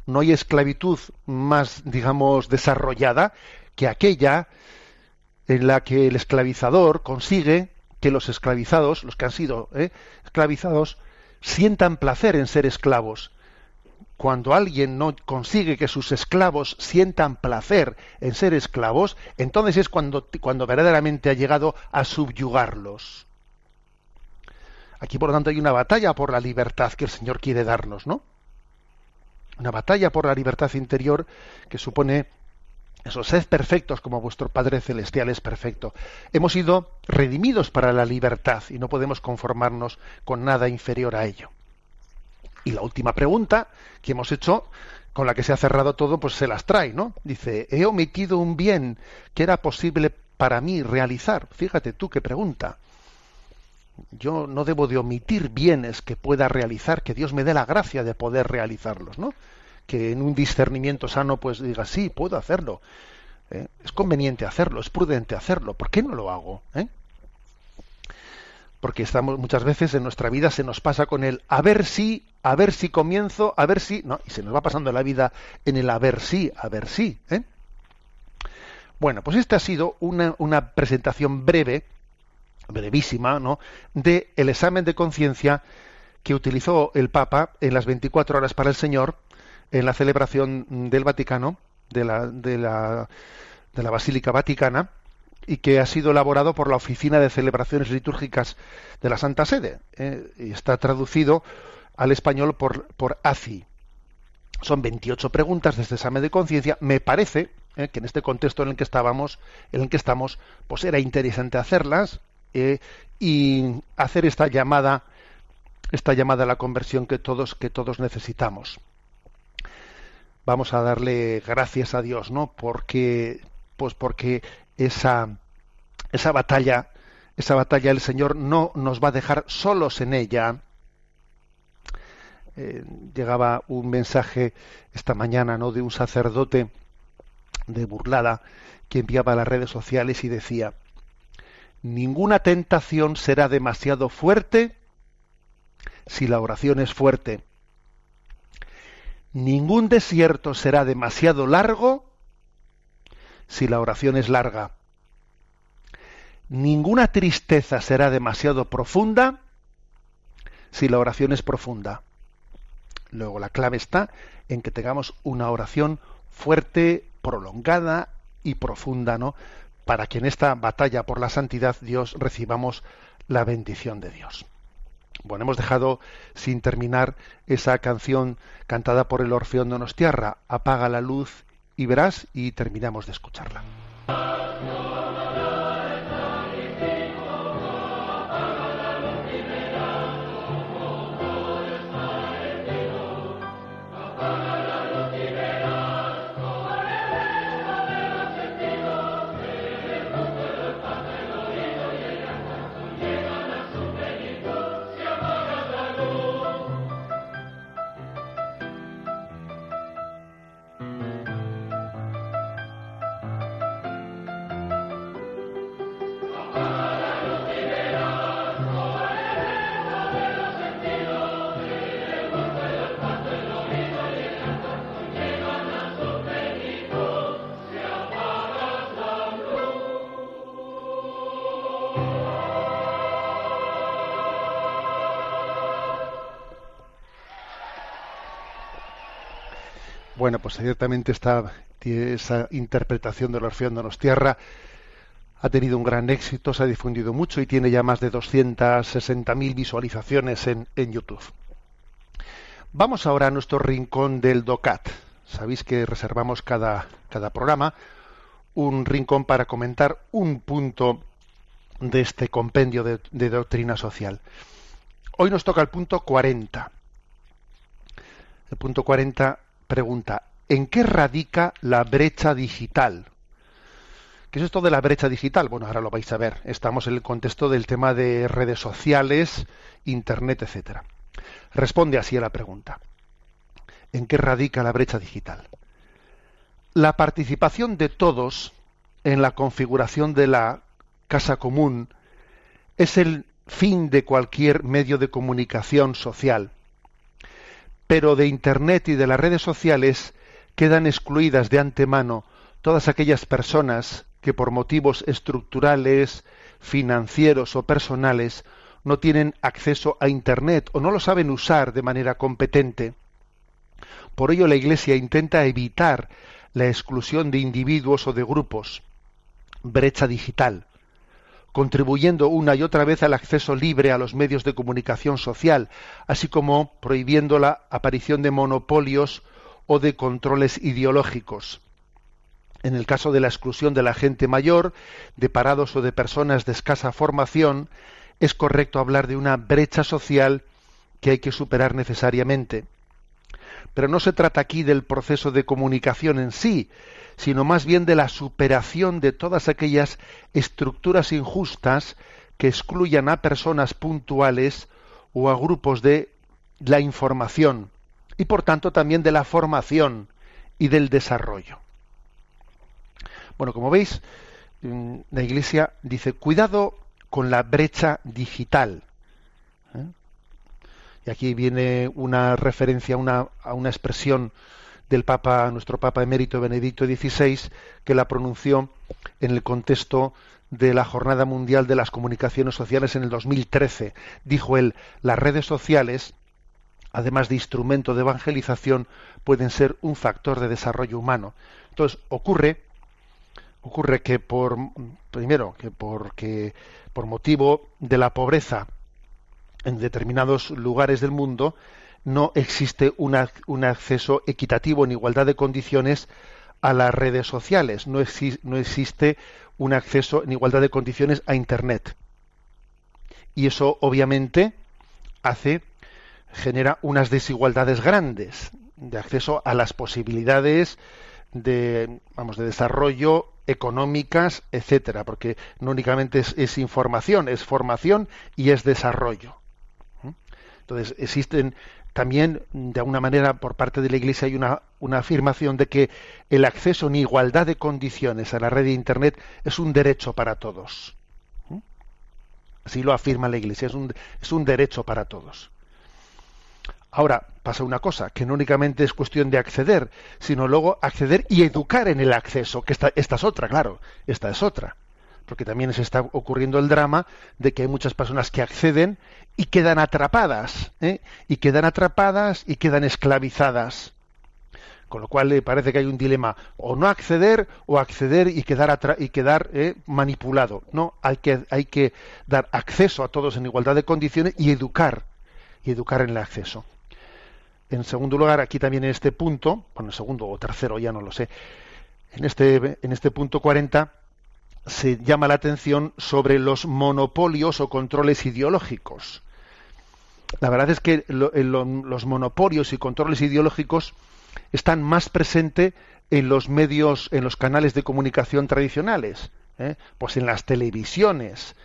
S1: no hay esclavitud más, digamos, desarrollada que aquella en la que el esclavizador consigue que los esclavizados, los que han sido ¿eh? esclavizados, sientan placer en ser esclavos. Cuando alguien no consigue que sus esclavos sientan placer en ser esclavos, entonces es cuando, cuando verdaderamente ha llegado a subyugarlos. Aquí, por lo tanto, hay una batalla por la libertad que el Señor quiere darnos, ¿no? Una batalla por la libertad interior que supone sed perfectos como vuestro Padre Celestial es perfecto. Hemos sido redimidos para la libertad y no podemos conformarnos con nada inferior a ello. Y la última pregunta que hemos hecho, con la que se ha cerrado todo, pues se las trae, ¿no? Dice, he omitido un bien que era posible para mí realizar. Fíjate tú qué pregunta. Yo no debo de omitir bienes que pueda realizar, que Dios me dé la gracia de poder realizarlos, ¿no? Que en un discernimiento sano pues diga, sí, puedo hacerlo. ¿eh? Es conveniente hacerlo, es prudente hacerlo. ¿Por qué no lo hago? ¿Eh? Porque estamos muchas veces en nuestra vida se nos pasa con el a ver si, a ver si comienzo, a ver si, no, y se nos va pasando la vida en el a ver si, a ver si. ¿eh? Bueno, pues esta ha sido una, una presentación breve, brevísima, ¿no? de el examen de conciencia que utilizó el Papa en las 24 horas para el Señor en la celebración del Vaticano, de la, de la, de la Basílica Vaticana, y que ha sido elaborado por la Oficina de Celebraciones Litúrgicas de la Santa Sede. Eh, y está traducido al español por, ACI. Son 28 preguntas de este examen de conciencia. Me parece eh, que en este contexto en el que estábamos, en el que estamos, pues era interesante hacerlas eh, y hacer esta llamada, esta llamada a la conversión que todos necesitamos vamos a darle gracias a Dios, ¿no? Porque, pues porque esa, esa batalla, esa batalla el Señor no nos va a dejar solos en ella. Eh, llegaba un mensaje esta mañana, ¿no? De un sacerdote de burlada que enviaba a las redes sociales y decía: ninguna tentación será demasiado fuerte si la oración es fuerte Ningún desierto será demasiado largo si la oración es larga. Ninguna tristeza será demasiado profunda si la oración es profunda. Luego la clave está en que tengamos una oración fuerte, prolongada y profunda, ¿no? Para que en esta batalla por la santidad Dios recibamos la bendición de Dios. Bueno, hemos dejado sin terminar esa canción cantada por el Orfeón Donostiarra, Apaga la luz y verás, y terminamos de escucharla. Bueno, pues ciertamente esta, esa interpretación del Orfeón Tierra ha tenido un gran éxito, se ha difundido mucho y tiene ya más de 260.000 visualizaciones en, YouTube. Vamos ahora a nuestro rincón del DOCAT. Sabéis que reservamos cada, programa un rincón para comentar un punto de este compendio de doctrina social. Hoy nos toca el punto 40. El punto 40 pregunta, ¿en qué radica la brecha digital? ¿Qué es esto de la brecha digital? Bueno, ahora lo vais a ver. Estamos en el contexto del tema de redes sociales, Internet, etcétera. Responde así a la pregunta. ¿En qué radica la brecha digital? La participación de todos en la configuración de la casa común es el fin de cualquier medio de comunicación social. Pero de Internet y de las redes sociales quedan excluidas de antemano todas aquellas personas que por motivos estructurales, financieros o personales no tienen acceso a Internet o no lo saben usar de manera competente. Por ello la Iglesia intenta evitar la exclusión de individuos o de grupos, brecha digital, contribuyendo una y otra vez al acceso libre a los medios de comunicación social, así como prohibiendo la aparición de monopolios o de controles ideológicos. En el caso de la exclusión de la gente mayor, de parados o de personas de escasa formación, es correcto hablar de una brecha social que hay que superar necesariamente. Pero no se trata aquí del proceso de comunicación en sí, sino más bien de la superación de todas aquellas estructuras injustas que excluyan a personas puntuales o a grupos de la información y por tanto también de la formación y del desarrollo. Bueno, como veis, mm, la Iglesia dice, cuidado con la brecha digital. ¿eh? Y aquí viene una referencia una, a una expresión del Papa, nuestro Papa emérito Benedicto XVI, que la pronunció en el contexto de la Jornada Mundial de las Comunicaciones Sociales en el 2013. Dijo él, las redes sociales, además de instrumento de evangelización, pueden ser un factor de desarrollo humano. Entonces, ocurre, ocurre que por, primero, que porque por motivo de la pobreza en determinados lugares del mundo, no existe un acceso equitativo en igualdad de condiciones a las redes sociales, no, existe un acceso en igualdad de condiciones a Internet. Y eso obviamente hace, genera unas desigualdades grandes de acceso a las posibilidades de, vamos, de desarrollo económicas, etcétera, porque no únicamente es información, es formación y es desarrollo. ¿Mm? Entonces, existen también, de alguna manera, por parte de la Iglesia hay una, afirmación de que el acceso en igualdad de condiciones a la red de Internet es un derecho para todos. ¿Mm? Así lo afirma la Iglesia, es un, es un derecho para todos. Ahora, pasa una cosa, que no únicamente es cuestión de acceder, sino luego acceder y educar en el acceso, que esta, esta es otra, claro, esta es otra porque también se está ocurriendo el drama de que hay muchas personas que acceden y quedan atrapadas, ¿eh? y quedan atrapadas y quedan esclavizadas. Con lo cual le parece que hay un dilema, o no acceder o acceder y quedar, y quedar ¿eh? manipulado. No, hay que, hay que dar acceso a todos en igualdad de condiciones y educar, y educar en el acceso. En segundo lugar, aquí también en este punto, bueno, en segundo o tercero, ya no lo sé, en este, en este punto 40, se llama la atención sobre los monopolios o controles ideológicos. La verdad es que los monopolios y controles ideológicos están más presentes en los medios, en los canales de comunicación tradicionales, ¿eh? pues en las televisiones,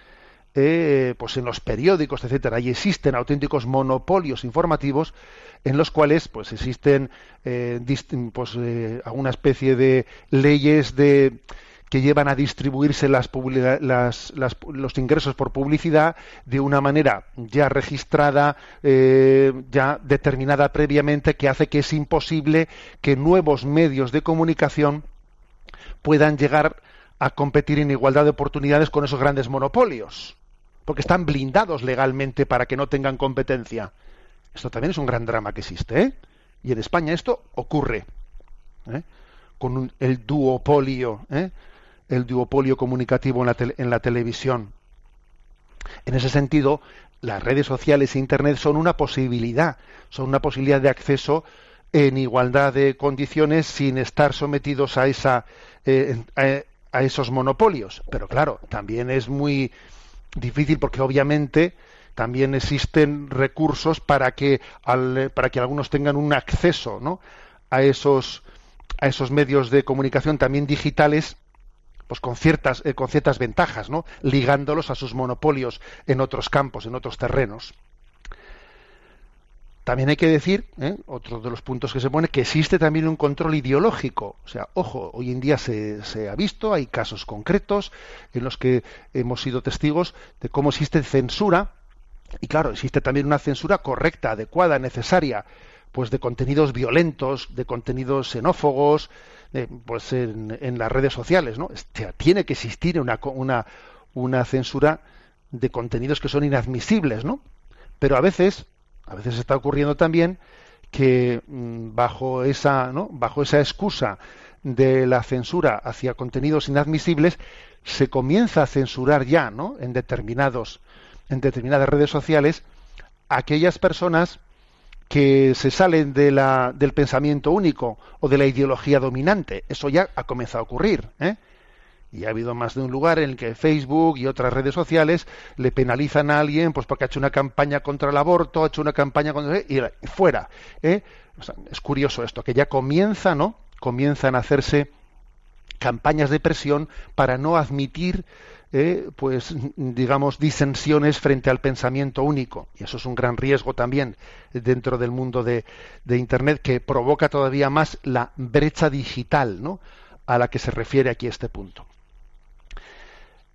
S1: eh, pues en los periódicos, etcétera. Y existen auténticos monopolios informativos en los cuales pues existen eh, pues, alguna especie de leyes de que llevan a distribuirse las, los ingresos por publicidad de una manera ya registrada, eh, ya determinada previamente, que hace que es imposible que nuevos medios de comunicación puedan llegar a competir en igualdad de oportunidades con esos grandes monopolios, porque están blindados legalmente para que no tengan competencia. Esto también es un gran drama que existe, ¿eh? Y en España esto ocurre, ¿eh? con el duopolio, ¿eh? El duopolio comunicativo en la, televisión. En ese sentido, las redes sociales e Internet son una posibilidad, son una posibilidad de acceso en igualdad de condiciones sin estar sometidos a, esa, eh, a, esos monopolios. Pero claro, también es muy difícil porque obviamente también existen recursos para que, para que algunos tengan un acceso ¿no? a, esos, a esos medios de comunicación también digitales pues con ciertas, eh, con ciertas ventajas, ¿no? ligándolos a sus monopolios en otros campos, en otros terrenos. También hay que decir, ¿eh? otro de los puntos que se pone, que existe también un control ideológico. O sea, ojo, hoy en día se, se, ha visto, hay casos concretos en los que hemos sido testigos de cómo existe censura, y claro, existe también una censura correcta, adecuada, necesaria, pues de contenidos violentos, de contenidos xenófobos, pues en, en, las redes sociales, ¿no? tiene que existir una, una, una censura de contenidos que son inadmisibles, ¿no? Pero a veces a veces está ocurriendo también que mm, bajo esa, ¿no? bajo esa excusa de la censura hacia contenidos inadmisibles se comienza a censurar ya, ¿no? En determinados en determinadas redes sociales aquellas personas que se salen de la, del pensamiento único o de la ideología dominante. Eso ya ha comenzado a ocurrir. ¿eh? Y ha habido más de un lugar en el que Facebook y otras redes sociales le penalizan a alguien pues porque ha hecho una campaña contra el aborto, ha hecho una campaña contra y fuera. ¿eh? es curioso esto, que ya comienza, ¿no? Comienzan a hacerse campañas de presión para no admitir eh, pues digamos disensiones frente al pensamiento único y eso es un gran riesgo también dentro del mundo de, de internet que provoca todavía más la brecha digital ¿no? a la que se refiere aquí este punto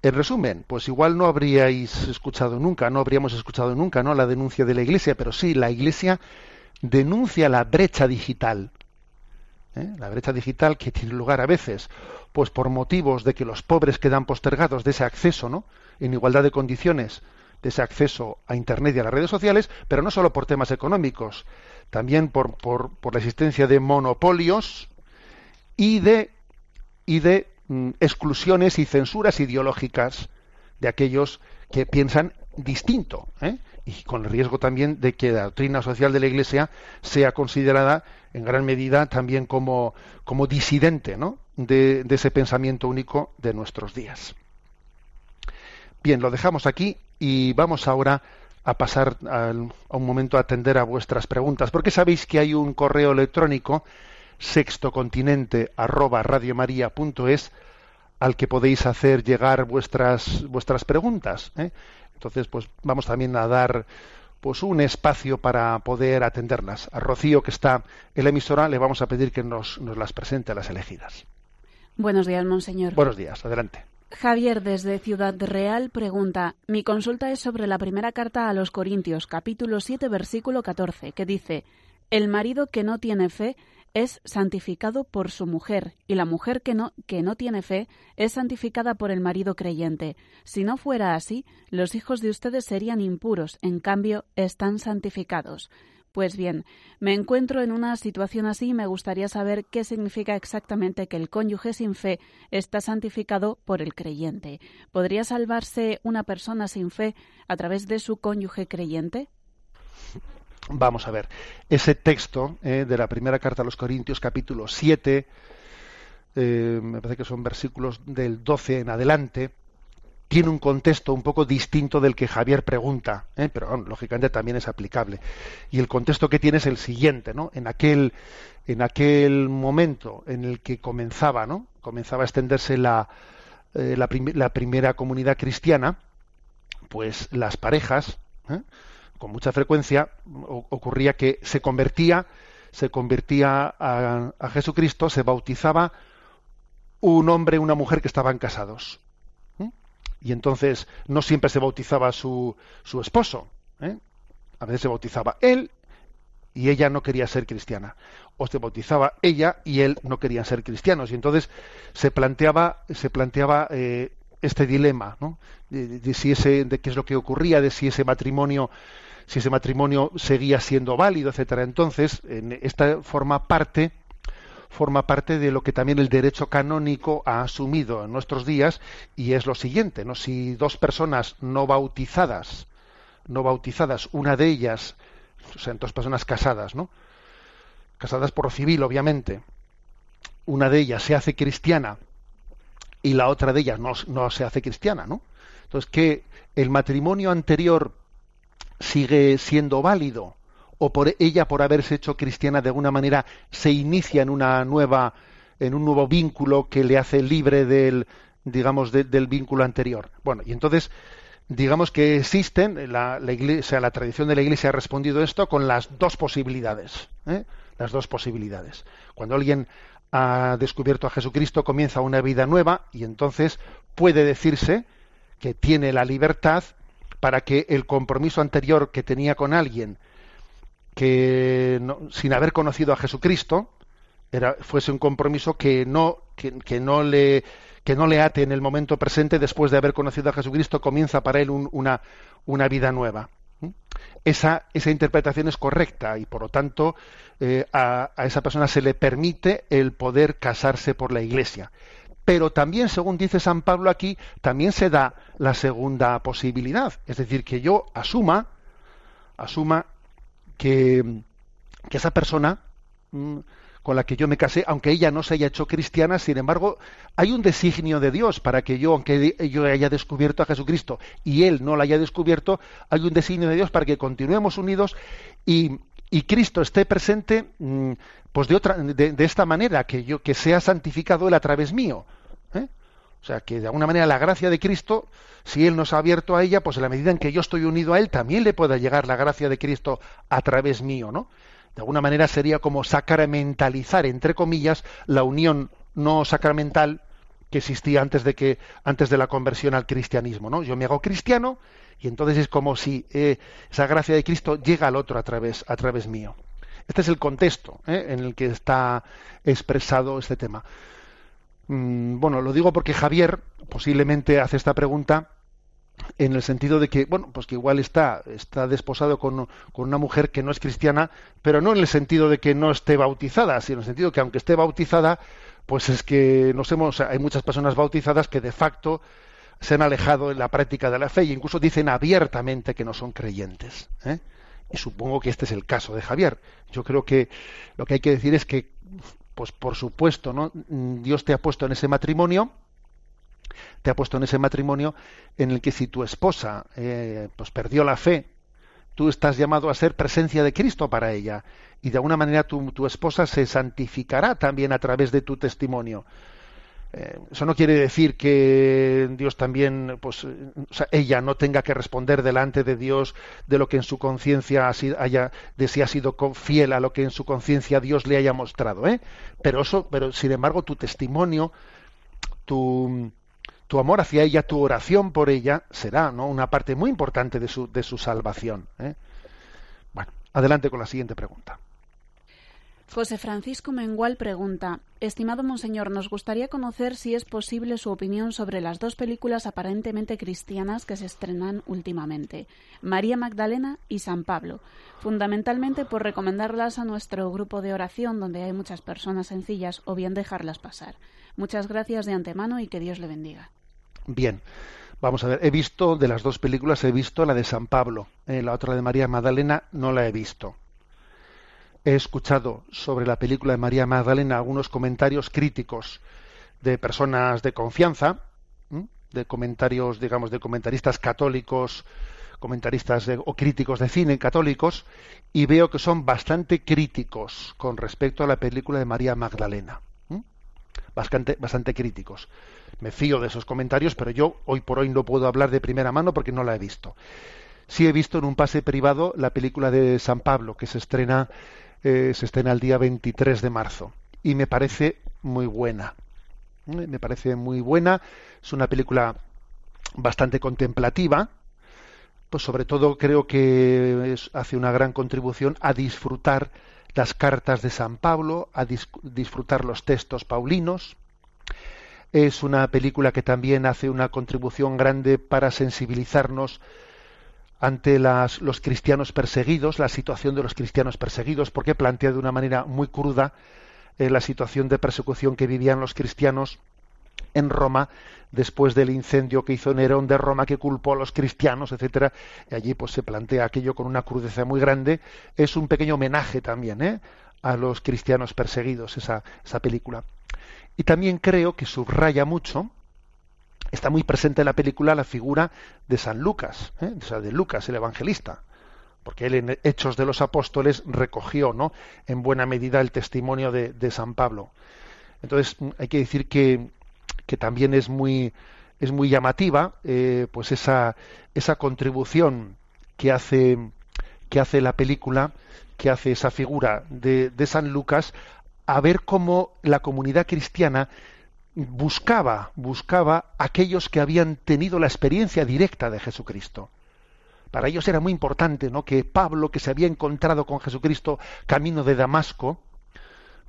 S1: en resumen, pues igual no habríais escuchado nunca, no habríamos escuchado nunca, ¿no? La denuncia de la Iglesia, pero sí, la Iglesia denuncia la brecha digital. ¿Eh? La brecha digital que tiene lugar a veces, pues por motivos de que los pobres quedan postergados de ese acceso, ¿no? En igualdad de condiciones, de ese acceso a Internet y a las redes sociales, pero no solo por temas económicos, también por, por, por la existencia de monopolios y de, y de Mm, exclusiones y censuras ideológicas de aquellos que piensan distinto ¿eh? y con el riesgo también de que la doctrina social de la Iglesia sea considerada en gran medida también como, como disidente ¿no? de, de ese pensamiento único de nuestros días. Bien, lo dejamos aquí y vamos ahora a pasar a un momento a atender a vuestras preguntas, porque sabéis que hay un correo electrónico sextocontinente arroba radiomaria.es al que podéis hacer llegar vuestras vuestras preguntas. ¿eh? Entonces, pues vamos también a dar pues un espacio para poder atenderlas. A Rocío, que está en la emisora, le vamos a pedir que nos, nos las presente a las elegidas.
S2: Buenos días, monseñor.
S1: Buenos días, adelante.
S2: Javier desde Ciudad Real pregunta, mi consulta es sobre la primera carta a los Corintios, capítulo 7, versículo 14, que dice, el marido que no tiene fe es santificado por su mujer, y la mujer que no, que no tiene fe es santificada por el marido creyente. Si no fuera así, los hijos de ustedes serían impuros, en cambio, están santificados. Pues bien, me encuentro en una situación así y me gustaría saber qué significa exactamente que el cónyuge sin fe está santificado por el creyente. ¿Podría salvarse una persona sin fe a través de su cónyuge creyente?
S1: Vamos a ver, ese texto eh, de la primera carta a los Corintios, capítulo 7, eh, me parece que son versículos del 12 en adelante, tiene un contexto un poco distinto del que Javier pregunta, eh, pero lógicamente también es aplicable. Y el contexto que tiene es el siguiente, ¿no? En aquel, en aquel momento en el que comenzaba, ¿no? Comenzaba a extenderse la, la, la primera comunidad cristiana, pues las parejas, con mucha frecuencia ocurría que se convertía, se convertía a, Jesucristo, se bautizaba un hombre y una mujer que estaban casados. Y entonces no siempre se bautizaba su, su esposo. ¿eh? A veces se bautizaba él y ella no quería ser cristiana. O se bautizaba ella y él no querían ser cristianos. Y entonces se planteaba, se planteaba eh, este dilema. De, si ese, de qué es lo que ocurría, de si ese matrimonio si ese matrimonio seguía siendo válido, etcétera. Entonces, en esta forma parte forma parte de lo que también el derecho canónico ha asumido en nuestros días y es lo siguiente, ¿no? Si dos personas no bautizadas, no bautizadas, una de ellas, o sea, dos personas casadas, ¿no? Casadas por civil, obviamente, una de ellas se hace cristiana y la otra de ellas no, no se hace cristiana, ¿no? Entonces, que el matrimonio anterior sigue siendo válido o por ella por haberse hecho cristiana de alguna manera se inicia en una nueva en un nuevo vínculo que le hace libre del digamos del vínculo anterior bueno y entonces digamos que existen, la, la, iglesia, la tradición de la Iglesia ha respondido esto con las dos posibilidades. ¿eh? Las dos posibilidades. Cuando alguien ha descubierto a Jesucristo, comienza una vida nueva y entonces puede decirse que tiene la libertad para que el compromiso anterior que tenía con alguien que sin haber conocido a Jesucristo fuese un compromiso que no, que, no le que no le ate en el momento presente después de haber conocido a Jesucristo comienza para él una, una vida nueva esa, esa interpretación es correcta y por lo tanto eh, a, esa persona se le permite el poder casarse por la iglesia. Pero también, según dice San Pablo aquí, también se da la segunda posibilidad. Es decir, que yo asuma, asuma que, que esa persona mm, con la que yo me casé, aunque ella no se haya hecho cristiana, sin embargo, hay un designio de Dios para que yo, aunque yo haya descubierto a Jesucristo y él no la haya descubierto, hay un designio de Dios para que continuemos unidos y, Cristo esté presente mm, pues de otra de, esta manera que yo que sea santificado él a través mío. O sea que de alguna manera la gracia de Cristo si él nos ha abierto a ella pues en la medida en que yo estoy unido a él también le pueda llegar la gracia de Cristo a través mío no de alguna manera sería como sacramentalizar, entre comillas, la unión no sacramental que existía antes de que antes de la conversión al cristianismo, ¿no? Yo me hago cristiano y entonces es como si eh, esa gracia de Cristo llega al otro a través a través mío. Este es el contexto ¿eh? en el que está expresado este tema. Mm, bueno, lo digo porque Javier posiblemente hace esta pregunta en el sentido de que, bueno, pues que igual está, está desposado con, con, una mujer que no es cristiana, pero no en el sentido de que no esté bautizada, sino en el sentido de que aunque esté bautizada, pues es que nos hemos, hay muchas personas bautizadas que de facto se han alejado en la práctica de la fe e incluso dicen abiertamente que no son creyentes. ¿eh? Y supongo que este es el caso de Javier. Yo creo que lo que hay que decir es que, pues por supuesto, ¿no? Dios te ha puesto en ese matrimonio, te ha puesto en ese matrimonio en el que si tu esposa eh, pues perdió la fe, tú estás llamado a ser presencia de Cristo para ella y de alguna manera tu esposa se santificará también a través de tu testimonio. Eh, eso no quiere decir que Dios también, pues, sea, ella no tenga que responder delante de Dios de lo que en su conciencia haya, de si ha sido fiel a lo que en su conciencia Dios le haya mostrado, ¿eh? Pero eso, pero sin embargo, tu testimonio, tu, tu amor hacia ella, tu oración por ella, será ¿no? una parte muy importante de su, de su salvación. ¿eh? Bueno, adelante con la siguiente pregunta.
S2: José Francisco Mengual pregunta, Estimado Monseñor, nos gustaría conocer si es posible su opinión sobre las dos películas aparentemente cristianas que se estrenan últimamente, María Magdalena y San Pablo, fundamentalmente por recomendarlas a nuestro grupo de oración donde hay muchas personas sencillas o bien dejarlas pasar. Muchas gracias de antemano y que Dios le bendiga.
S1: Bien, vamos a ver, he visto de las dos películas, he visto la de San Pablo, eh, la otra de María Magdalena no la he visto. He escuchado sobre la película de María Magdalena algunos comentarios críticos de personas de confianza, de comentarios, digamos, de comentaristas católicos, comentaristas o críticos de cine católicos, y veo que son bastante críticos con respecto a la película de María Magdalena. Bastante, bastante críticos me fío de esos comentarios, pero yo hoy por hoy no puedo hablar de primera mano porque no la he visto. Sí he visto en un pase privado la película de San Pablo, que se estrena, eh, se estrena el día 23 de marzo, y me parece muy buena. ¿eh? Me parece muy buena. Es una película bastante contemplativa, pues sobre todo creo que hace una gran contribución a disfrutar las cartas de San Pablo, a disfrutar los textos paulinos, es una película que también hace una contribución grande para sensibilizarnos ante los cristianos perseguidos, la situación de los cristianos perseguidos, porque plantea de una manera muy cruda eh, la situación de persecución que vivían los cristianos en Roma después del incendio que hizo Nerón de Roma que culpó a los cristianos, etcétera. Y allí pues se plantea aquello con una crudeza muy grande. Es un pequeño homenaje también ¿eh? a los cristianos perseguidos esa, esa película. Y también creo que subraya mucho, está muy presente en la película la figura de San Lucas, ¿eh? o sea, de Lucas, el evangelista, porque él en Hechos de los Apóstoles recogió, ¿no? En buena medida el testimonio de, San Pablo. Entonces hay que decir que, que también es muy es muy llamativa, eh, pues esa, esa contribución que hace, que hace la película, que hace esa figura de San Lucas, a ver cómo la comunidad cristiana buscaba, buscaba aquellos que habían tenido la experiencia directa de Jesucristo. Para ellos era muy importante ¿no? que Pablo, que se había encontrado con Jesucristo camino de Damasco,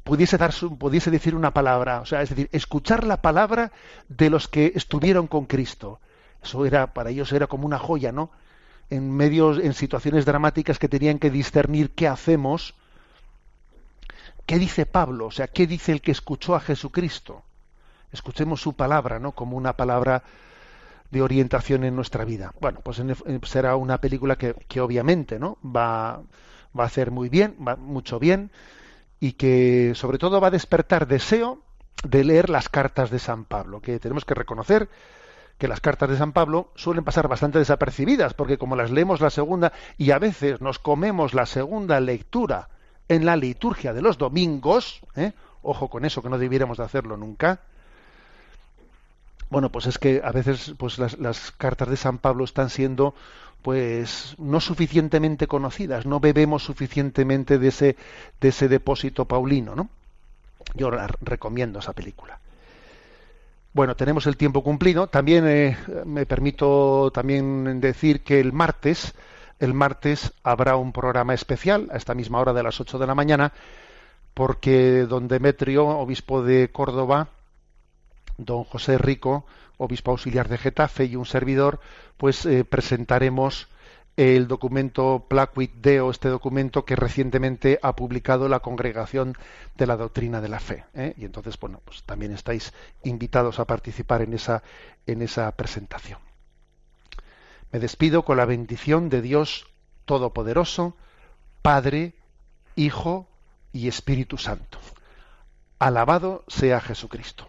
S1: pudiese, dar pudiese decir una palabra, o sea, es decir, escuchar la palabra de los que estuvieron con Cristo. Eso era, para ellos era como una joya, ¿no? En medios, en situaciones dramáticas que tenían que discernir qué hacemos, qué dice Pablo, o sea, qué dice el que escuchó a Jesucristo. Escuchemos su palabra, ¿no? Como una palabra de orientación en nuestra vida. Bueno, pues será una película que, que obviamente, ¿no? Va, va a hacer muy bien, va mucho bien y que sobre todo va a despertar deseo de leer las cartas de San Pablo, que tenemos que reconocer que las cartas de San Pablo suelen pasar bastante desapercibidas, porque como las leemos la segunda y a veces nos comemos la segunda lectura en la liturgia de los domingos, ¿eh? ojo con eso que no debiéramos de hacerlo nunca, bueno, pues es que a veces pues las, cartas de San Pablo están siendo pues no suficientemente conocidas, no bebemos suficientemente de ese, de ese depósito paulino, ¿no? Yo recomiendo esa película. Bueno, tenemos el tiempo cumplido. También eh, me permito también decir que el martes, el martes habrá un programa especial a esta misma hora de las 8 de la mañana, porque don Demetrio, obispo de Córdoba, don José Rico, obispo auxiliar de Getafe y un servidor, pues eh, presentaremos el documento Placuit Deo, este documento que recientemente ha publicado la Congregación de la Doctrina de la Fe. ¿eh? Y entonces, bueno, pues también estáis invitados a participar en esa, en esa presentación. Me despido con la bendición de Dios Todopoderoso, Padre, Hijo y Espíritu Santo. Alabado sea Jesucristo.